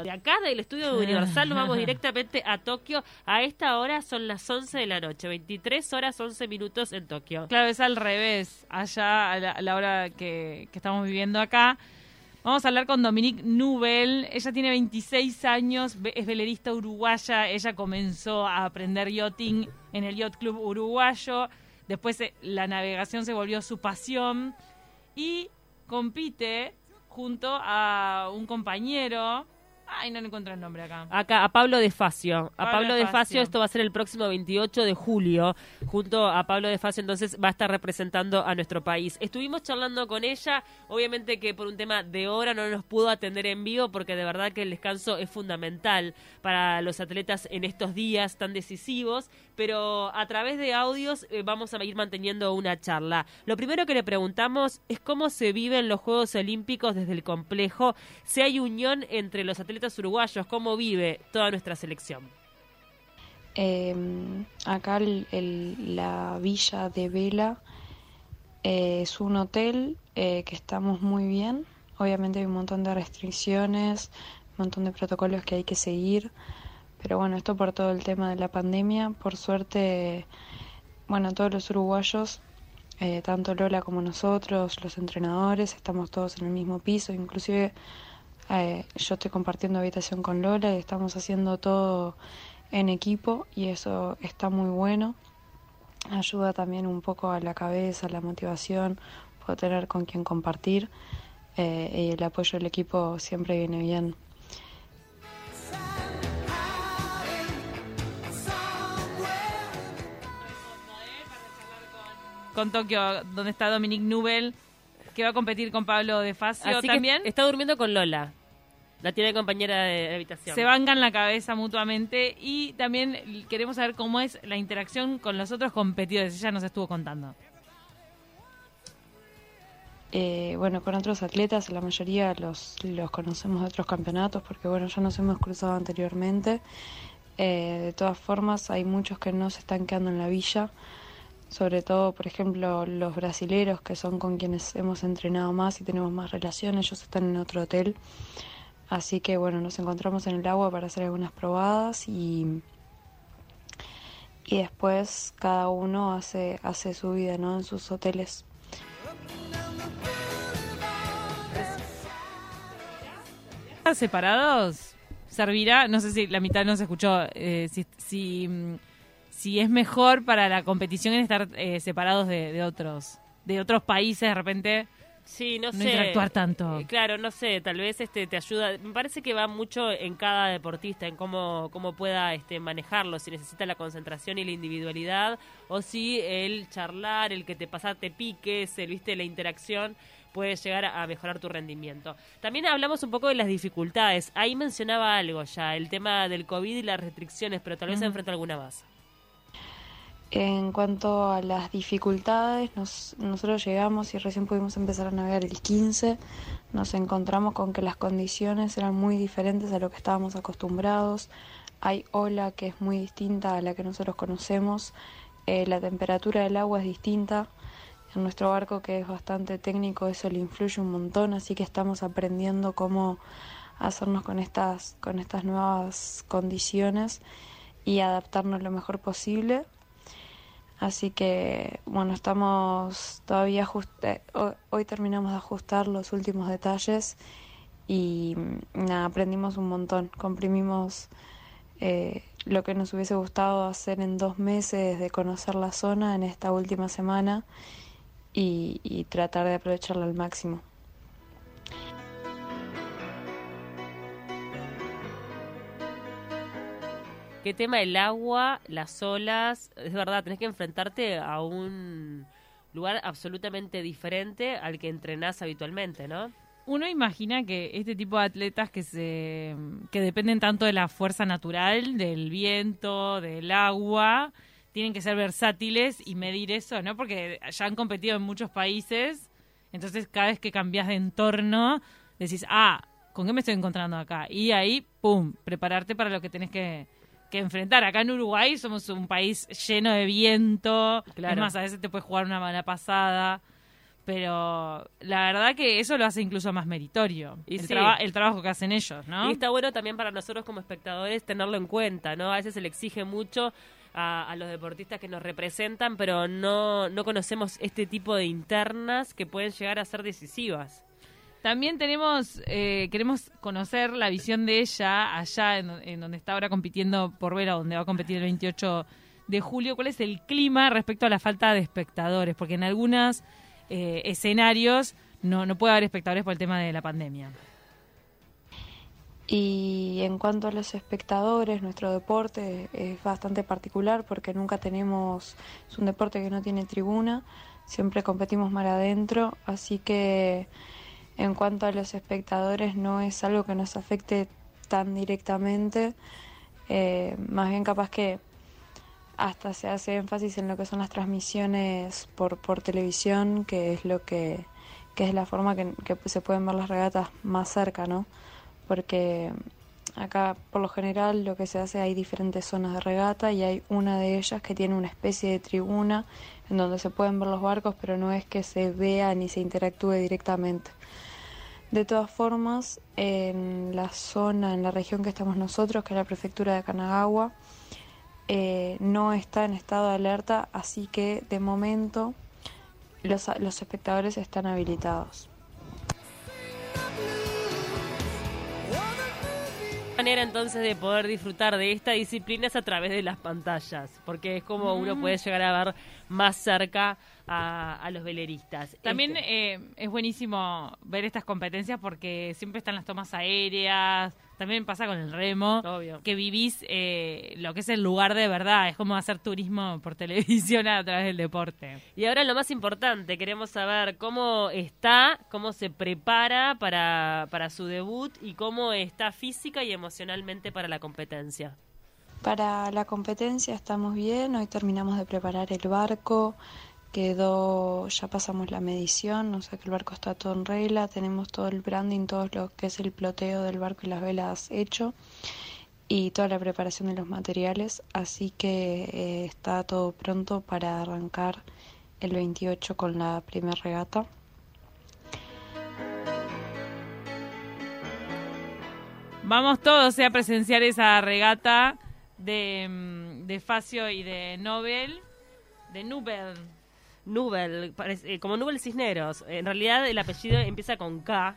De acá del estudio de Universal nos vamos directamente a Tokio. A esta hora son las 11 de la noche, 23 horas 11 minutos en Tokio. Claro, es al revés, allá a la, hora que, estamos viviendo acá. Vamos a hablar con Dominique Nubel. Ella tiene 26 años, es velerista uruguaya. Ella comenzó a aprender yachting en el Yacht Club Uruguayo. Después eh, la navegación se volvió su pasión y compite junto a un compañero Ay, no encuentro el nombre acá. Acá, a Pablo de Facio. A Pablo, de Facio, esto va a ser el próximo 28 de julio. Junto a Pablo de Facio, entonces va a estar representando a nuestro país. Estuvimos charlando con ella. Obviamente que por un tema de hora no nos pudo atender en vivo porque de verdad que el descanso es fundamental para los atletas en estos días tan decisivos. Pero a través de audios eh, vamos a ir manteniendo una charla. Lo primero que le preguntamos es cómo se viven los Juegos Olímpicos desde el complejo. Si hay unión entre los atletas uruguayos, cómo vive toda nuestra selección. Em, acá la villa de Vela eh, es un hotel eh, que estamos muy bien. Obviamente hay un montón de restricciones, un montón de protocolos que hay que seguir. Pero bueno, esto por todo el tema de la pandemia. Por suerte, bueno, todos los uruguayos, eh, tanto Lola como nosotros, los entrenadores, estamos todos en el mismo piso. Inclusive eh, yo estoy compartiendo habitación con Lola y estamos haciendo todo en equipo y eso está muy bueno. Ayuda también un poco a la cabeza, a la motivación, puedo tener con quien compartir eh, y el apoyo del equipo siempre viene bien. Con Tokio, donde está Dominique Nubel, que va a competir con Pablo de Facio también. Está durmiendo con Lola. La tiene compañera de habitación. Se bancan la cabeza mutuamente y también queremos saber cómo es la interacción con los otros competidores. Ella nos estuvo contando. Eh, bueno, con otros atletas, la mayoría los, los conocemos de otros campeonatos porque, bueno, ya nos hemos cruzado anteriormente. Eh, de todas formas, hay muchos que no se están quedando en la villa, sobre todo, por ejemplo, los brasileros, que son con quienes hemos entrenado más y tenemos más relaciones, ellos están en otro hotel. Así que bueno, nos encontramos en el agua para hacer algunas probadas y, y después cada uno hace, hace su vida ¿no? en sus hoteles. separados servirá, no sé si la mitad no se escuchó, eh, si, si, es mejor para la competición estar eh, separados de, de, otros de otros países de repente Sí, no, no sé. interactuar tanto. Eh, claro, no sé, tal vez este te ayuda. Me parece que va mucho en cada deportista, en cómo, cómo pueda este, manejarlo, si necesita la concentración y la individualidad, o si el charlar, el que te pasa te piques, el viste la interacción puede llegar a mejorar tu rendimiento. También hablamos un poco de las dificultades. Ahí mencionaba algo ya, el tema del COVID y las restricciones, pero tal vez se enfrenta alguna más. En cuanto a las dificultades, nosotros llegamos y recién pudimos empezar a navegar el 15. Nos encontramos con que las condiciones eran muy diferentes a lo que estábamos acostumbrados. Hay ola que es muy distinta a la que nosotros conocemos. Eh, la temperatura del agua es distinta. En nuestro barco, que es bastante técnico, eso le influye un montón, así que estamos aprendiendo cómo hacernos con estas, con estas nuevas condiciones y adaptarnos lo mejor posible Así que, bueno, estamos todavía hoy, terminamos de ajustar los últimos detalles y nada, aprendimos un montón, comprimimos eh, lo que nos hubiese gustado hacer en dos meses de conocer la zona en esta última semana y tratar de aprovecharla al máximo. Qué tema el agua, las olas, es verdad, tenés que enfrentarte a un lugar absolutamente diferente al que entrenás habitualmente, ¿no? Uno imagina que este tipo de atletas que se que dependen tanto de la fuerza natural, del viento, del agua, tienen que ser versátiles y medir eso, ¿no? Porque ya han competido en muchos países, entonces cada vez que cambias de entorno decís, ah, ¿con qué me estoy encontrando acá? Y ahí, pum, prepararte para lo que tenés que, que enfrentar. Acá en Uruguay somos un país lleno de viento. Es más, a veces te puedes jugar una mala pasada. pero la verdad que eso lo hace incluso más meritorio, y el, el trabajo que hacen ellos, ¿no? Y está bueno también para nosotros como espectadores tenerlo en cuenta, ¿no? A veces se le exige mucho a, los deportistas que nos representan, pero no, no conocemos este tipo de internas que pueden llegar a ser decisivas. También tenemos, eh, queremos conocer la visión de ella allá en, donde está ahora compitiendo por Vera, donde va a competir el 28 de julio. ¿Cuál es el clima respecto a la falta de espectadores? Porque en algunas eh, escenarios no, no puede haber espectadores por el tema de la pandemia. Y en cuanto a los espectadores, nuestro deporte es bastante particular porque nunca tenemos, es un deporte que no tiene tribuna, siempre competimos mar adentro, así que en cuanto a los espectadores no es algo que nos afecte tan directamente, eh, más bien capaz que hasta se hace énfasis en lo que son las transmisiones por, por televisión, que es lo que, es la forma que, se pueden ver las regatas más cerca, ¿no? Porque acá por lo general lo que se hace hay diferentes zonas de regata y hay una de ellas que tiene una especie de tribuna en donde se pueden ver los barcos, pero no es que se vea ni se interactúe directamente. De todas formas, en la zona, en la región que estamos nosotros, que es la prefectura de Kanagawa, eh, no está en estado de alerta, así que de momento los, los espectadores están habilitados. Manera entonces de poder disfrutar de esta disciplina es a través de las pantallas, porque es como uno mm. puede llegar a ver más cerca a, los veleristas. También este. eh, es buenísimo ver estas competencias porque siempre están las tomas aéreas, también pasa con el remo, que vivís eh, lo que es el lugar de verdad, es como hacer turismo por televisión a través del deporte. Y ahora lo más importante, queremos saber cómo está, cómo se prepara para, para su debut y cómo está física y emocionalmente para la competencia. Para la competencia estamos bien, hoy terminamos de preparar el barco, quedó, ya pasamos la medición, o sea que el barco está todo en regla, tenemos todo el branding, todo lo que es el ploteo del barco y las velas hecho y toda la preparación de los materiales, así que eh, está todo pronto para arrancar el 28 con la primera regata. Vamos todos a presenciar esa regata de, mm, de Facio y de Nobel, de Nubel. Nubel, eh, como Nubel Cisneros. En realidad el apellido empieza con K.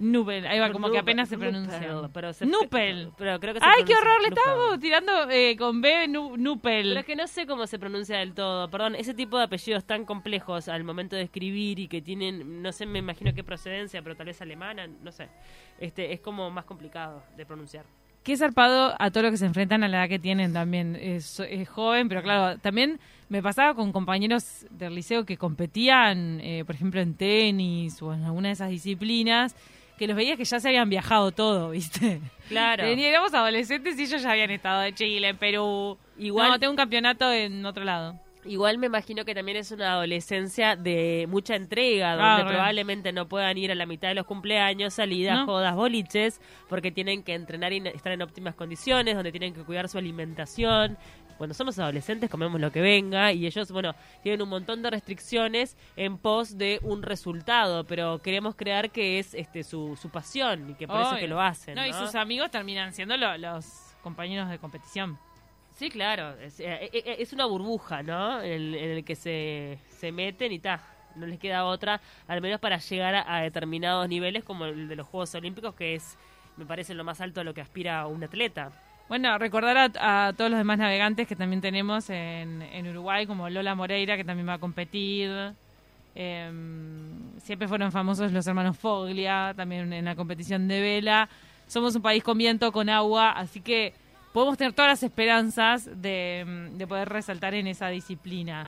Nubel, ahí va, como que apenas se pronuncia. pero Nupel. Pero creo que ¡Ay, qué horror! Le estábamos tirando eh, con B, Nupel. Pero es que no sé cómo se pronuncia del todo. Perdón, ese tipo de apellidos tan complejos al momento de escribir y que tienen, no sé, me imagino qué procedencia, pero tal vez alemana, no sé. Este Es como más complicado de pronunciar. Qué zarpado a todos los que se enfrentan a la edad que tienen también. Es, joven, pero claro, también me pasaba con compañeros del liceo que competían, eh, por ejemplo, en tenis o en alguna de esas disciplinas, que los veías que ya se habían viajado todo, ¿viste? Claro. Éramos adolescentes y ellos ya habían estado en Chile, en Perú. Igual. No, tengo un campeonato en otro lado. Igual me imagino que también es una adolescencia de mucha entrega, donde probablemente no puedan ir a la mitad de los cumpleaños, salidas, jodas, boliches, porque tienen que entrenar y estar en óptimas condiciones, donde tienen que cuidar su alimentación. Cuando somos adolescentes comemos lo que venga y ellos, bueno, tienen un montón de restricciones en pos de un resultado, pero queremos crear que es este su, su pasión y que por eso que lo hacen. No, y sus amigos terminan siendo los compañeros de competición. Sí, claro. Es, eh, eh, eh, una burbuja, ¿no? En, el que se, se meten y ta. No les queda otra, al menos para llegar a, determinados niveles como el de los Juegos Olímpicos, que es, me parece, lo más alto a lo que aspira un atleta. Bueno, recordar a, todos los demás navegantes que también tenemos en, en, Uruguay, como Lola Moreira, que también va a competir. Em, siempre fueron famosos los hermanos Foglia, también en la competición de vela. Somos un país con viento, con agua, así que podemos tener todas las esperanzas de, de poder resaltar en esa disciplina.